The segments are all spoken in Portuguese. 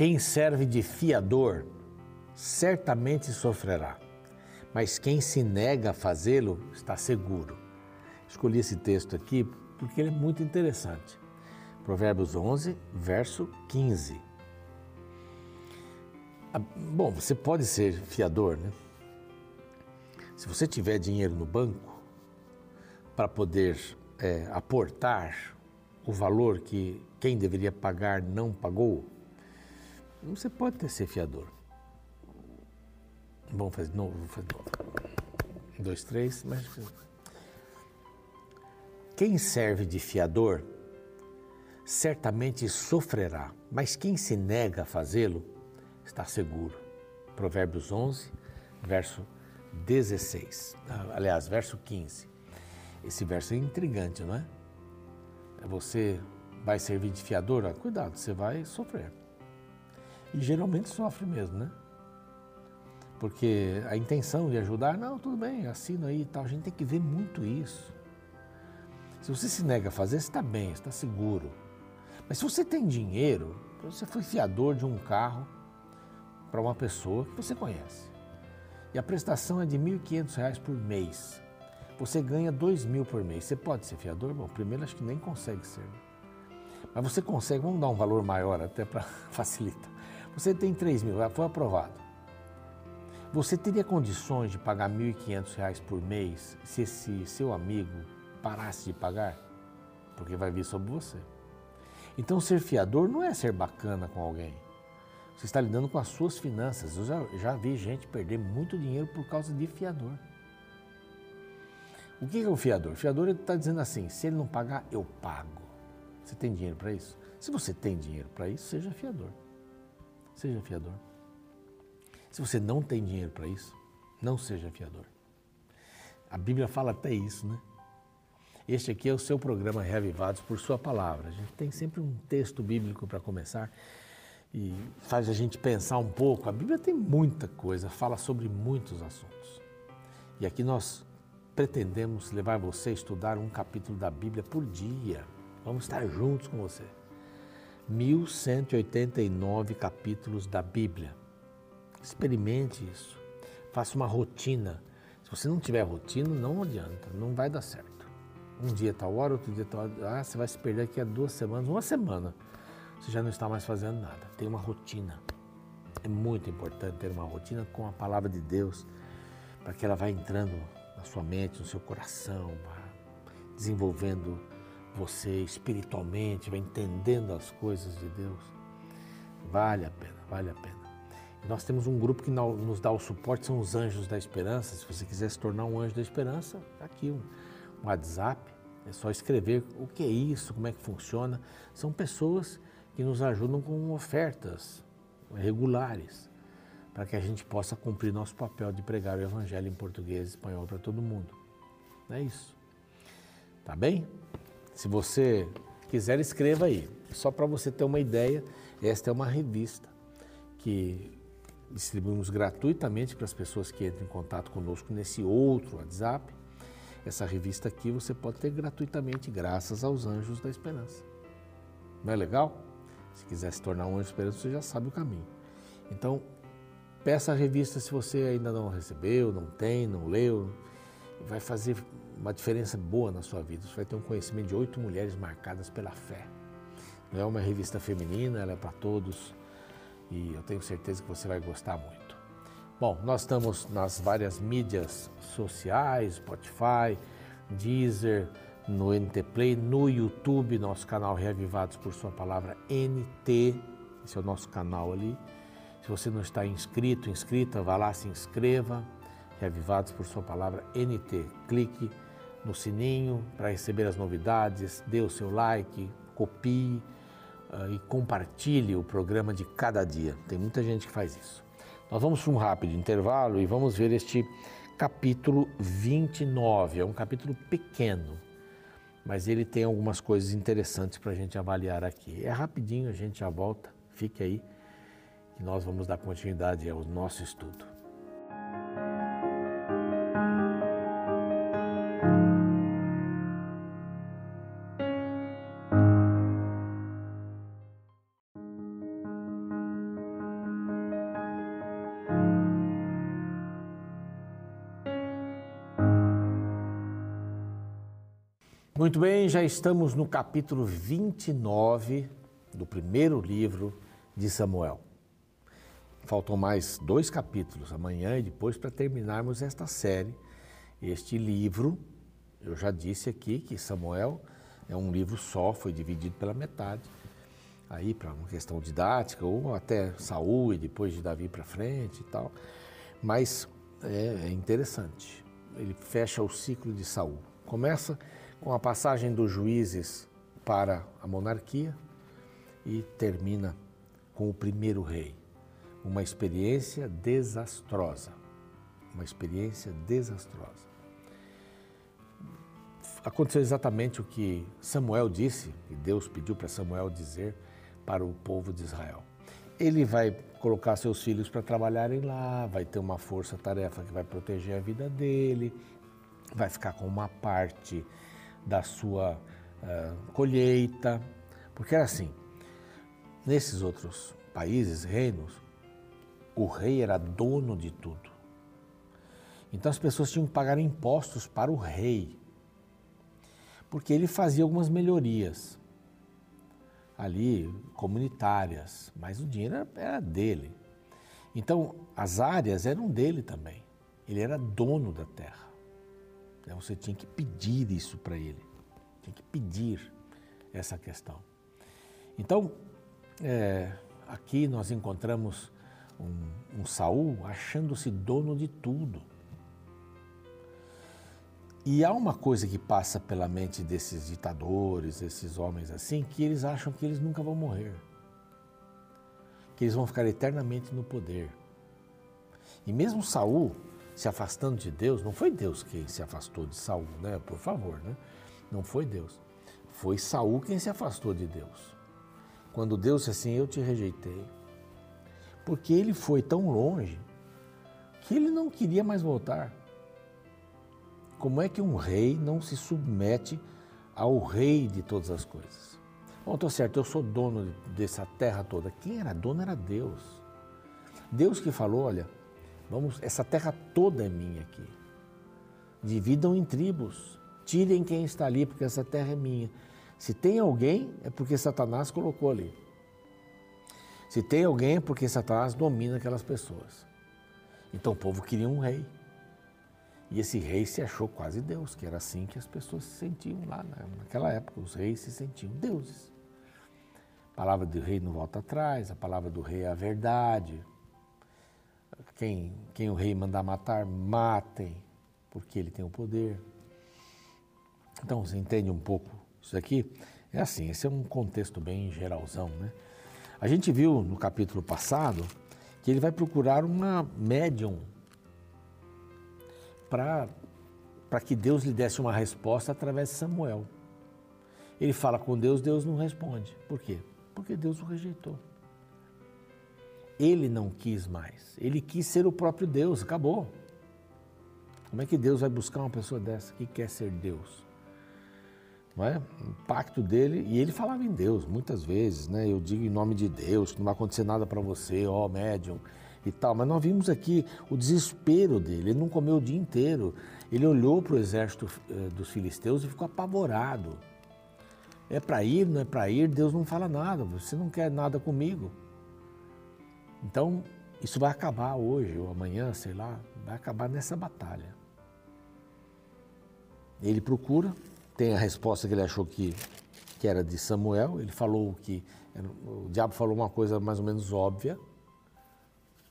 Quem serve de fiador certamente sofrerá, mas quem se nega a fazê-lo está seguro. Escolhi esse texto aqui porque ele é muito interessante. Provérbios 11, verso 15. Ah, bom, você pode ser fiador, né? Se você tiver dinheiro no banco para poder é, aportar o valor que quem deveria pagar não pagou, você pode ter ser fiador. Vamos fazer de novo, fazer de novo. Um, dois, três, mas. Quem serve de fiador certamente sofrerá, mas quem se nega a fazê-lo está seguro. Provérbios 11, verso 16. Ah, aliás, verso 15. Esse verso é intrigante, não é? é? Você vai servir de fiador? Ah, cuidado, você vai sofrer. E geralmente sofre mesmo, né? Porque a intenção de ajudar, não, tudo bem, assina aí e tal. A gente tem que ver muito isso. Se você se nega a fazer, você está bem, está seguro. Mas se você tem dinheiro, você foi fiador de um carro para uma pessoa que você conhece. E a prestação é de R$ 1.500 por mês. Você ganha R$ 2.000 por mês. Você pode ser fiador? Bom, primeiro acho que nem consegue ser. Mas você consegue, vamos dar um valor maior até para facilitar. Você tem 3 mil, foi aprovado. Você teria condições de pagar R$ 1.500 por mês se esse seu amigo parasse de pagar? Porque vai vir sobre você. Então, ser fiador não é ser bacana com alguém. Você está lidando com as suas finanças. Eu já, já vi gente perder muito dinheiro por causa de fiador. O que é o fiador? O fiador está dizendo assim: se ele não pagar, eu pago. Você tem dinheiro para isso? Se você tem dinheiro para isso, seja fiador. Seja fiador. Se você não tem dinheiro para isso, não seja fiador. A Bíblia fala até isso, né? Este aqui é o seu programa Reavivados por Sua Palavra. A gente tem sempre um texto bíblico para começar e faz a gente pensar um pouco. A Bíblia tem muita coisa, fala sobre muitos assuntos. E aqui nós pretendemos levar você a estudar um capítulo da Bíblia por dia. Vamos estar juntos com você. 1189 capítulos da Bíblia. Experimente isso. Faça uma rotina. Se você não tiver rotina, não adianta, não vai dar certo um dia tal hora, outro dia tal hora. Ah, você vai se perder aqui a duas semanas, uma semana. Você já não está mais fazendo nada. Tem uma rotina. É muito importante ter uma rotina com a palavra de Deus, para que ela vá entrando na sua mente, no seu coração, desenvolvendo você espiritualmente, vai entendendo as coisas de Deus. Vale a pena, vale a pena. Nós temos um grupo que nos dá o suporte, são os Anjos da Esperança. Se você quiser se tornar um Anjo da Esperança, está aqui um WhatsApp, é só escrever o que é isso, como é que funciona. São pessoas que nos ajudam com ofertas regulares para que a gente possa cumprir nosso papel de pregar o Evangelho em português e espanhol para todo mundo. É isso. Tá bem? Se você quiser, escreva aí. Só para você ter uma ideia, esta é uma revista que distribuímos gratuitamente para as pessoas que entram em contato conosco nesse outro WhatsApp essa revista aqui você pode ter gratuitamente, graças aos Anjos da Esperança. Não é legal? Se quiser se tornar um anjo da esperança, você já sabe o caminho. Então, peça a revista se você ainda não recebeu, não tem, não leu. Vai fazer uma diferença boa na sua vida. Você vai ter um conhecimento de oito mulheres marcadas pela fé. Não é uma revista feminina, ela é para todos e eu tenho certeza que você vai gostar muito. Bom, nós estamos nas várias mídias sociais, Spotify, Deezer, no NT Play, no YouTube, nosso canal Reavivados por Sua Palavra NT, esse é o nosso canal ali. Se você não está inscrito, inscrita, vá lá, se inscreva. Reavivados por Sua Palavra NT. Clique no sininho para receber as novidades, dê o seu like, copie uh, e compartilhe o programa de cada dia. Tem muita gente que faz isso. Nós vamos para um rápido intervalo e vamos ver este capítulo 29. É um capítulo pequeno, mas ele tem algumas coisas interessantes para a gente avaliar aqui. É rapidinho, a gente já volta. Fique aí, que nós vamos dar continuidade ao nosso estudo. Muito bem, já estamos no capítulo 29 do primeiro livro de Samuel. Faltam mais dois capítulos, amanhã e depois, para terminarmos esta série. Este livro, eu já disse aqui que Samuel é um livro só, foi dividido pela metade, aí para uma questão didática, ou até Saul e depois de Davi para frente e tal. Mas é, é interessante. Ele fecha o ciclo de Saul. Começa com a passagem dos juízes para a monarquia e termina com o primeiro rei. Uma experiência desastrosa. Uma experiência desastrosa. Aconteceu exatamente o que Samuel disse, e Deus pediu para Samuel dizer para o povo de Israel. Ele vai colocar seus filhos para trabalharem lá, vai ter uma força-tarefa que vai proteger a vida dele, vai ficar com uma parte da sua uh, colheita, porque era assim, nesses outros países, reinos, o rei era dono de tudo. Então as pessoas tinham que pagar impostos para o rei, porque ele fazia algumas melhorias ali comunitárias, mas o dinheiro era dele. Então as áreas eram dele também. Ele era dono da terra. Né? Você tinha que pedir isso para ele, tinha que pedir essa questão. Então, é, aqui nós encontramos um, um Saul achando-se dono de tudo. E há uma coisa que passa pela mente desses ditadores, esses homens assim, que eles acham que eles nunca vão morrer. Que eles vão ficar eternamente no poder. E mesmo Saul, se afastando de Deus, não foi Deus quem se afastou de Saul, né? Por favor, né? Não foi Deus. Foi Saul quem se afastou de Deus. Quando Deus disse assim, eu te rejeitei. Porque ele foi tão longe que ele não queria mais voltar. Como é que um rei não se submete ao rei de todas as coisas? Bom, estou certo, eu sou dono dessa terra toda. Quem era dono era Deus. Deus que falou, olha, Vamos, essa terra toda é minha aqui. Dividam em tribos. Tirem quem está ali, porque essa terra é minha. Se tem alguém, é porque Satanás colocou ali. Se tem alguém, é porque Satanás domina aquelas pessoas. Então o povo queria um rei. E esse rei se achou quase Deus, que era assim que as pessoas se sentiam lá né? naquela época. Os reis se sentiam deuses. A palavra do rei não volta atrás, a palavra do rei é a verdade. Quem, quem o rei mandar matar, matem, porque ele tem o poder. Então, você entende um pouco isso aqui? É assim, esse é um contexto bem geralzão, né? A gente viu no capítulo passado que ele vai procurar uma médium para que Deus lhe desse uma resposta através de Samuel. Ele fala com Deus, Deus não responde. Por quê? Porque Deus o rejeitou. Ele não quis mais. Ele quis ser o próprio Deus, acabou. Como é que Deus vai buscar uma pessoa dessa que quer ser Deus? Não é? O pacto dele, e ele falava em Deus muitas vezes, né? Eu digo em nome de Deus, que não vai acontecer nada para você, ó médium e tal. Mas nós vimos aqui o desespero dele. Ele não comeu o dia inteiro. Ele olhou para o exército eh, dos filisteus e ficou apavorado. É para ir, não é para ir, Deus não fala nada. Você não quer nada comigo. Então, isso vai acabar hoje ou amanhã, sei lá, vai acabar nessa batalha. Ele procura, tem a resposta que ele achou que, que era de Samuel, ele falou que, o diabo falou uma coisa mais ou menos óbvia,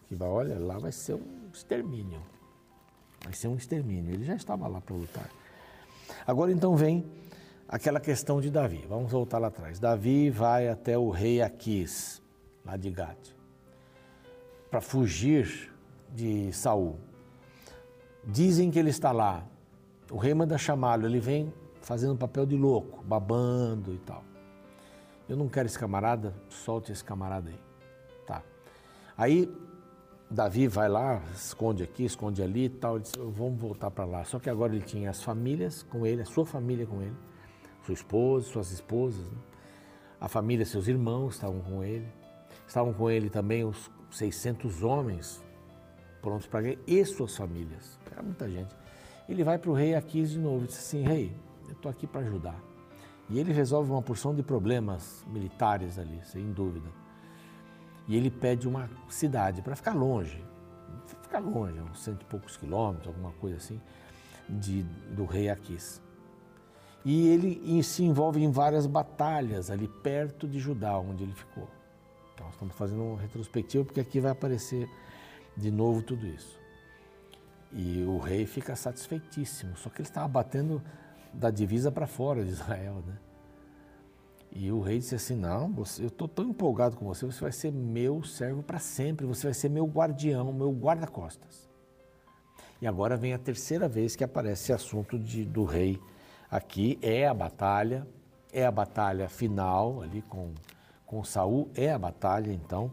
que vai, olha, lá vai ser um extermínio, vai ser um extermínio. Ele já estava lá para lutar. Agora então vem aquela questão de Davi, vamos voltar lá atrás. Davi vai até o rei Aquis, lá de Gade para fugir de Saul. Dizem que ele está lá. O rei manda chamá-lo, ele vem fazendo papel de louco, babando e tal. Eu não quero esse camarada, solte esse camarada aí. Tá. Aí Davi vai lá, esconde aqui, esconde ali e tal, diz, vamos voltar para lá. Só que agora ele tinha as famílias com ele, a sua família com ele, sua esposa, suas esposas, né? a família, seus irmãos estavam com ele. Estavam com ele também os 600 homens prontos para guerra e suas famílias. Era muita gente. Ele vai para o rei Aquis de novo e diz assim: Rei, eu estou aqui para ajudar. E ele resolve uma porção de problemas militares ali, sem dúvida. E ele pede uma cidade para ficar longe, ficar longe, uns cento e poucos quilômetros, alguma coisa assim, de, do rei Aquis. E ele se envolve em várias batalhas ali perto de Judá, onde ele ficou. Então, estamos fazendo uma retrospectiva porque aqui vai aparecer de novo tudo isso. E o rei fica satisfeitíssimo, só que ele estava batendo da divisa para fora de Israel, né? E o rei disse assim: Não, você, eu estou tão empolgado com você, você vai ser meu servo para sempre, você vai ser meu guardião, meu guarda-costas. E agora vem a terceira vez que aparece esse assunto de, do rei aqui: é a batalha, é a batalha final ali com, com Saul, é a batalha então.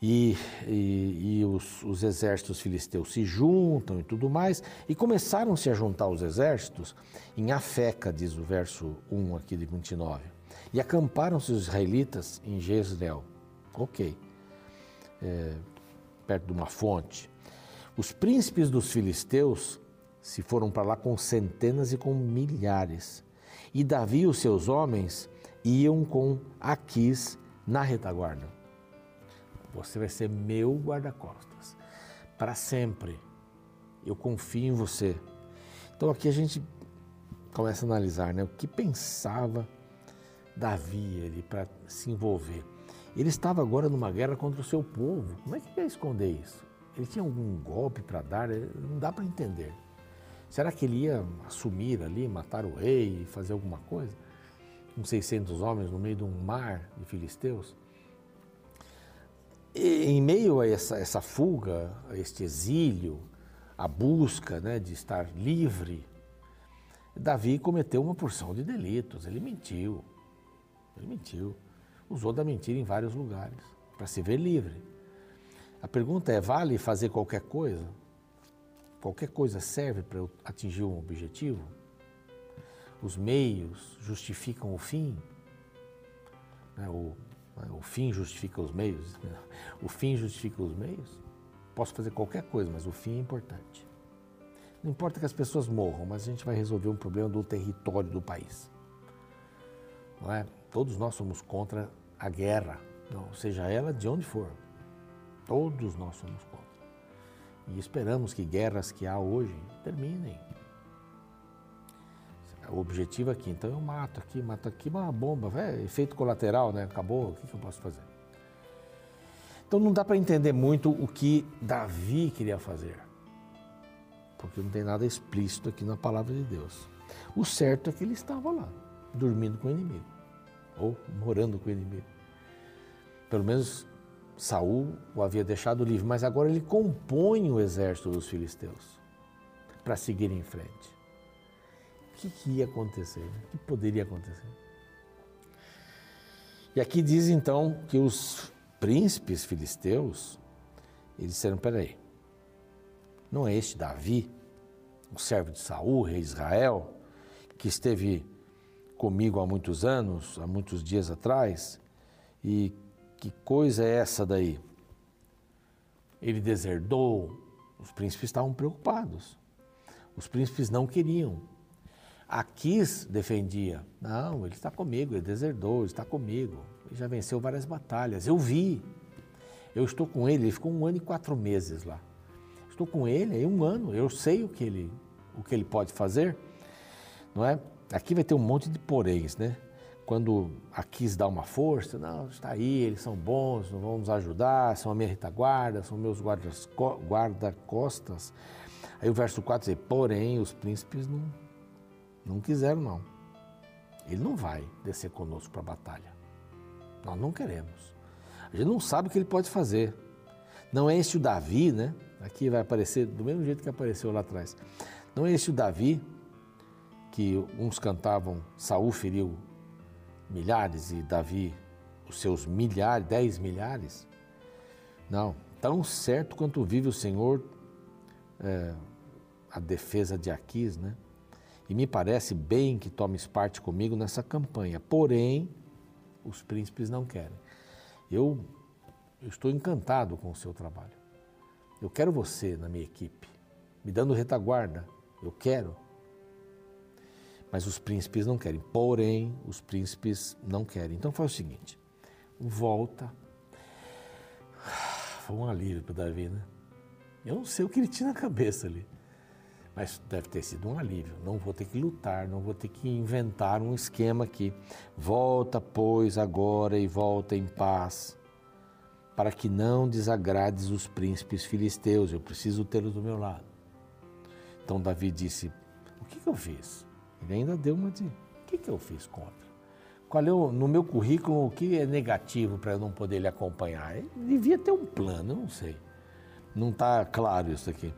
E, e, e os, os, exércitos filisteus se juntam e tudo mais, e começaram-se a juntar os exércitos em Afeca, diz o verso 1 aqui de 29. E acamparam-se os israelitas em Jezreel. Ok. É, perto de uma fonte. Os príncipes dos filisteus se foram para lá com centenas e com milhares. E Davi e os seus homens iam com Aquis na retaguarda. Você vai ser meu guarda-costas para sempre. Eu confio em você. Então aqui a gente começa a analisar né, o que pensava Davi ele para se envolver. Ele estava agora numa guerra contra o seu povo. Como é que ele ia esconder isso? Ele tinha algum golpe para dar? Não dá para entender. Será que ele ia assumir ali, matar o rei fazer alguma coisa? Com 600 homens no meio de um mar de filisteus? E, em meio a essa, essa fuga, a este exílio, a busca né, de estar livre, Davi cometeu uma porção de delitos. Ele mentiu, ele mentiu. Usou da mentira em vários lugares para se ver livre. A pergunta é: vale fazer qualquer coisa? Qualquer coisa serve para atingir um objetivo? Os meios justificam o fim? Né, o, né, o fim justifica os meios? O fim justifica os meios? Posso fazer qualquer coisa, mas o fim é importante. Não importa que as pessoas morram, mas a gente vai resolver um problema do território do país. Não é? Todos nós somos contra a guerra, não, seja ela de onde for. Todos nós somos contra. E esperamos que guerras que há hoje terminem. O objetivo aqui, então eu mato aqui, mato aqui, uma bomba, é efeito colateral, né? Acabou, o que, que eu posso fazer? Então não dá para entender muito o que Davi queria fazer, porque não tem nada explícito aqui na palavra de Deus. O certo é que ele estava lá, dormindo com o inimigo ou morando com o inimigo. Pelo menos Saul o havia deixado livre, mas agora ele compõe o exército dos filisteus para seguir em frente. Que, que ia acontecer? O que poderia acontecer? E aqui diz então que os príncipes filisteus, eles disseram, peraí, não é este Davi, o servo de Saul, rei de Israel, que esteve comigo há muitos anos, há muitos dias atrás, e que coisa é essa daí? Ele deserdou, os príncipes estavam preocupados. Os príncipes não queriam. Aquis defendia. Não, ele está comigo, ele deserdou, ele está comigo. Ele já venceu várias batalhas. Eu vi. Eu estou com ele, ele ficou um ano e quatro meses lá. Estou com ele há um ano, eu sei o que ele, o que ele pode fazer, não é? Aqui vai ter um monte de poréns, né? Quando a dar uma força, não, está aí, eles são bons, vão nos ajudar, são a minha retaguarda, são meus guarda-costas. Aí o verso 4 diz, porém, os príncipes não, não quiseram, não. Ele não vai descer conosco para a batalha. Nós não queremos. A gente não sabe o que ele pode fazer. Não é esse o Davi, né? Aqui vai aparecer do mesmo jeito que apareceu lá atrás. Não é esse o Davi que uns cantavam Saul feriu milhares e Davi os seus milhares, dez milhares. Não, tão certo quanto vive o Senhor, é, a defesa de Aquis, né? E me parece bem que tomes parte comigo nessa campanha. Porém, os príncipes não querem. Eu, eu estou encantado com o seu trabalho. Eu quero você na minha equipe, me dando retaguarda. Eu quero. Mas os príncipes não querem. Porém, os príncipes não querem. Então faz o seguinte: volta. Foi um alívio para Davi, né? Eu não sei o que ele tinha na cabeça ali. Mas deve ter sido um alívio. Não vou ter que lutar, não vou ter que inventar um esquema aqui. Volta, pois, agora e volta em paz, para que não desagrades os príncipes filisteus. Eu preciso tê-los do meu lado. Então Davi disse: O que, que eu fiz? Ele ainda deu uma de: O que, que eu fiz contra? Qual é o, no meu currículo o que é negativo para eu não poder lhe acompanhar? Ele devia ter um plano, eu não sei. Não está claro isso aqui.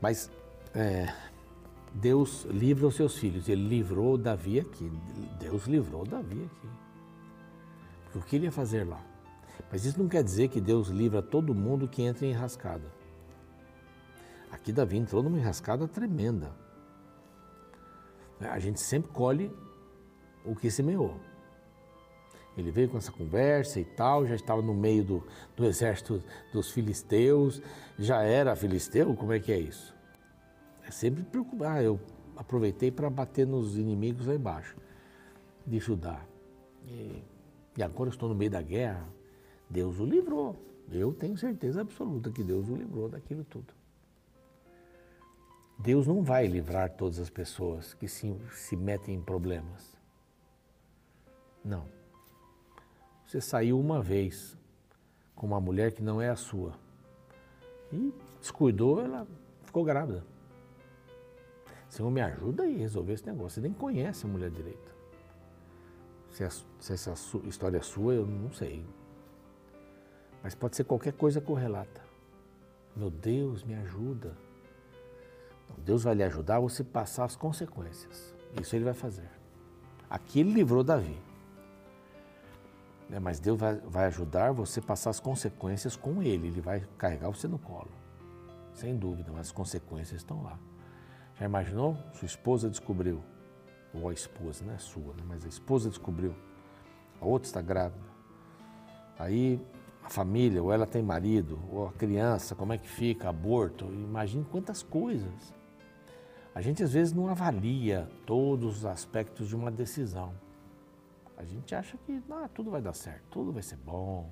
Mas é, Deus livra os seus filhos. Ele livrou Davi aqui. Deus livrou Davi aqui. Porque o que ele ia fazer lá? Mas isso não quer dizer que Deus livra todo mundo que entra em enrascada. Aqui Davi entrou numa enrascada tremenda. A gente sempre colhe o que semeou. Ele veio com essa conversa e tal, já estava no meio do, do exército dos filisteus, já era filisteu? Como é que é isso? É sempre preocupar. Ah, eu aproveitei para bater nos inimigos lá embaixo de Judá. E, e agora estou no meio da guerra. Deus o livrou. Eu tenho certeza absoluta que Deus o livrou daquilo tudo. Deus não vai livrar todas as pessoas que se, se metem em problemas. Não. Você saiu uma vez com uma mulher que não é a sua e descuidou, ela ficou grávida. Senhor, me ajuda aí a resolver esse negócio. Você nem conhece a mulher direito. Se, a, se essa história é sua, eu não sei. Mas pode ser qualquer coisa correlata. Meu Deus, me ajuda. Deus vai lhe ajudar você passar as consequências. Isso ele vai fazer. Aqui ele livrou Davi. Né, mas Deus vai, vai ajudar você a passar as consequências com Ele. Ele vai carregar você no colo. Sem dúvida, mas as consequências estão lá. Já imaginou? Sua esposa descobriu. Ou a esposa, não é sua, né? mas a esposa descobriu. A outra está grávida. Aí a família, ou ela tem marido, ou a criança, como é que fica, aborto. Imagine quantas coisas. A gente às vezes não avalia todos os aspectos de uma decisão. A gente acha que ah, tudo vai dar certo, tudo vai ser bom.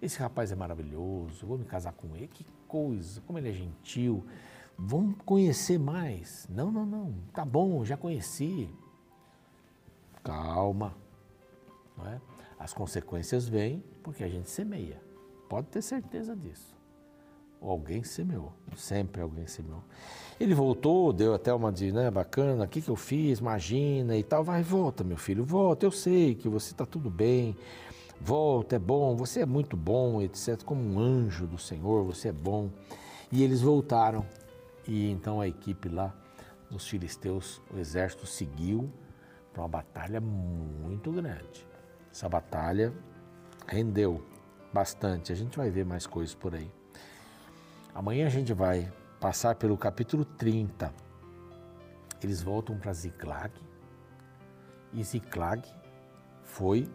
Esse rapaz é maravilhoso, vou me casar com ele, que coisa, como ele é gentil. Vamos conhecer mais. Não, não, não, tá bom, já conheci. Calma. Não é? As consequências vêm porque a gente semeia. Pode ter certeza disso. Alguém semeou, sempre alguém semeou. Ele voltou, deu até uma de, né, bacana, o que, que eu fiz, imagina e tal. Vai, volta, meu filho, volta, eu sei que você está tudo bem. Volta, é bom, você é muito bom, etc. Como um anjo do Senhor, você é bom. E eles voltaram. E então a equipe lá dos filisteus, o exército seguiu para uma batalha muito grande. Essa batalha rendeu bastante. A gente vai ver mais coisas por aí. Amanhã a gente vai passar pelo capítulo 30. Eles voltam para Ziklag e Ziklag foi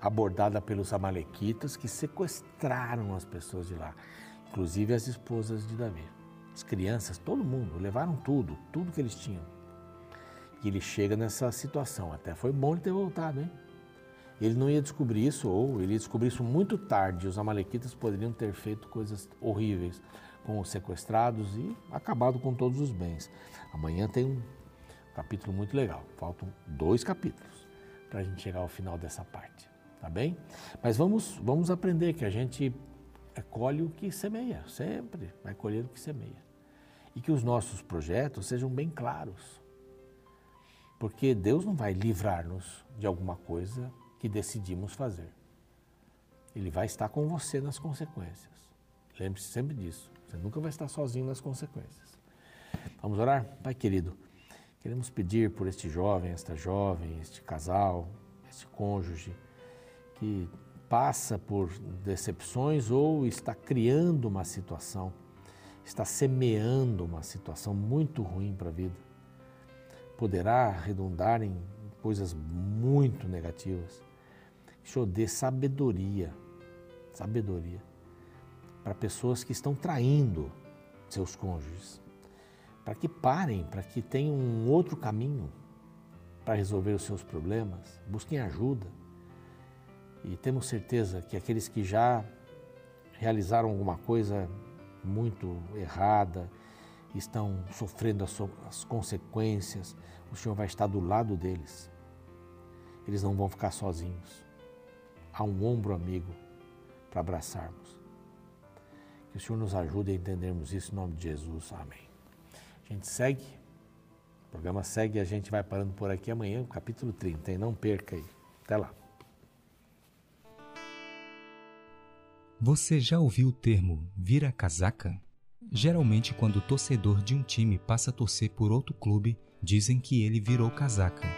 abordada pelos amalequitas que sequestraram as pessoas de lá, inclusive as esposas de Davi. As crianças, todo mundo, levaram tudo, tudo que eles tinham. E ele chega nessa situação. Até foi bom ele ter voltado, hein? Ele não ia descobrir isso, ou ele ia descobrir isso muito tarde. Os amalequitas poderiam ter feito coisas horríveis com os sequestrados e acabado com todos os bens. Amanhã tem um capítulo muito legal. Faltam dois capítulos para a gente chegar ao final dessa parte, tá bem? Mas vamos, vamos aprender que a gente colhe o que semeia, sempre vai colher o que semeia. E que os nossos projetos sejam bem claros. Porque Deus não vai livrar-nos de alguma coisa que decidimos fazer. Ele vai estar com você nas consequências. Lembre-se sempre disso. Você nunca vai estar sozinho nas consequências. Vamos orar? Pai querido, queremos pedir por este jovem, esta jovem, este casal, este cônjuge que passa por decepções ou está criando uma situação, está semeando uma situação muito ruim para a vida. Poderá redundar em coisas muito negativas. Que o Senhor dê sabedoria, sabedoria para pessoas que estão traindo seus cônjuges. para que parem, para que tenham um outro caminho para resolver os seus problemas, busquem ajuda. E temos certeza que aqueles que já realizaram alguma coisa muito errada, estão sofrendo as, as consequências, o Senhor vai estar do lado deles. Eles não vão ficar sozinhos. Há um ombro amigo para abraçarmos. Que o Senhor nos ajude a entendermos isso em nome de Jesus. Amém. A gente segue. O programa segue e a gente vai parando por aqui amanhã, capítulo 30. E não perca aí. Até lá. Você já ouviu o termo vira casaca? Geralmente, quando o torcedor de um time passa a torcer por outro clube, dizem que ele virou casaca.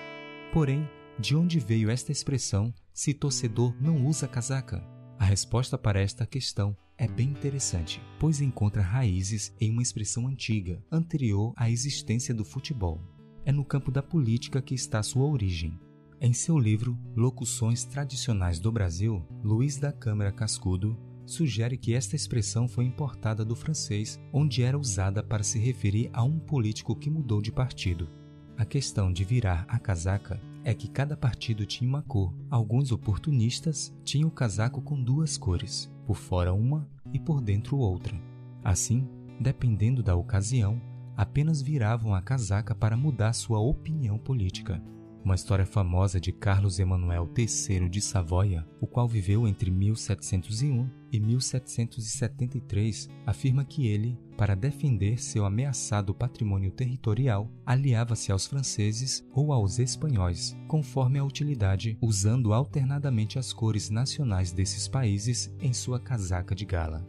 Porém, de onde veio esta expressão se torcedor não usa casaca? A resposta para esta questão é bem interessante, pois encontra raízes em uma expressão antiga, anterior à existência do futebol. É no campo da política que está sua origem. Em seu livro Locuções Tradicionais do Brasil, Luiz da Câmara Cascudo sugere que esta expressão foi importada do francês, onde era usada para se referir a um político que mudou de partido. A questão de virar a casaca é que cada partido tinha uma cor. Alguns oportunistas tinham o casaco com duas cores, por fora uma e por dentro outra. Assim, dependendo da ocasião, apenas viravam a casaca para mudar sua opinião política. Uma história famosa de Carlos Emanuel III de Savoia, o qual viveu entre 1701 e 1773, afirma que ele, para defender seu ameaçado patrimônio territorial, aliava-se aos franceses ou aos espanhóis, conforme a utilidade, usando alternadamente as cores nacionais desses países em sua casaca de gala.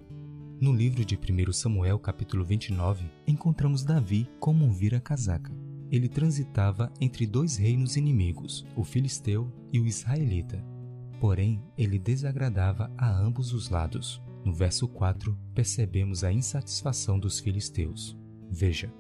No livro de 1 Samuel, capítulo 29, encontramos Davi como um vira-casaca ele transitava entre dois reinos inimigos, o filisteu e o israelita. Porém, ele desagradava a ambos os lados. No verso 4, percebemos a insatisfação dos filisteus. Veja: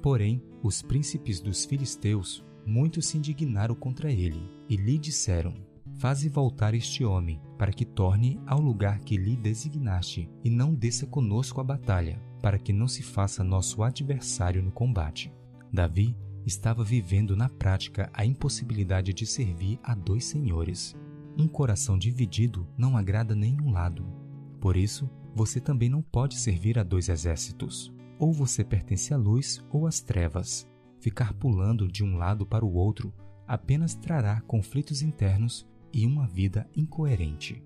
Porém, os príncipes dos filisteus muito se indignaram contra ele e lhe disseram: Faze voltar este homem, para que torne ao lugar que lhe designaste, e não desça conosco a batalha, para que não se faça nosso adversário no combate. Davi estava vivendo na prática a impossibilidade de servir a dois senhores. Um coração dividido não agrada nenhum lado. Por isso, você também não pode servir a dois exércitos. Ou você pertence à luz ou às trevas. Ficar pulando de um lado para o outro apenas trará conflitos internos e uma vida incoerente.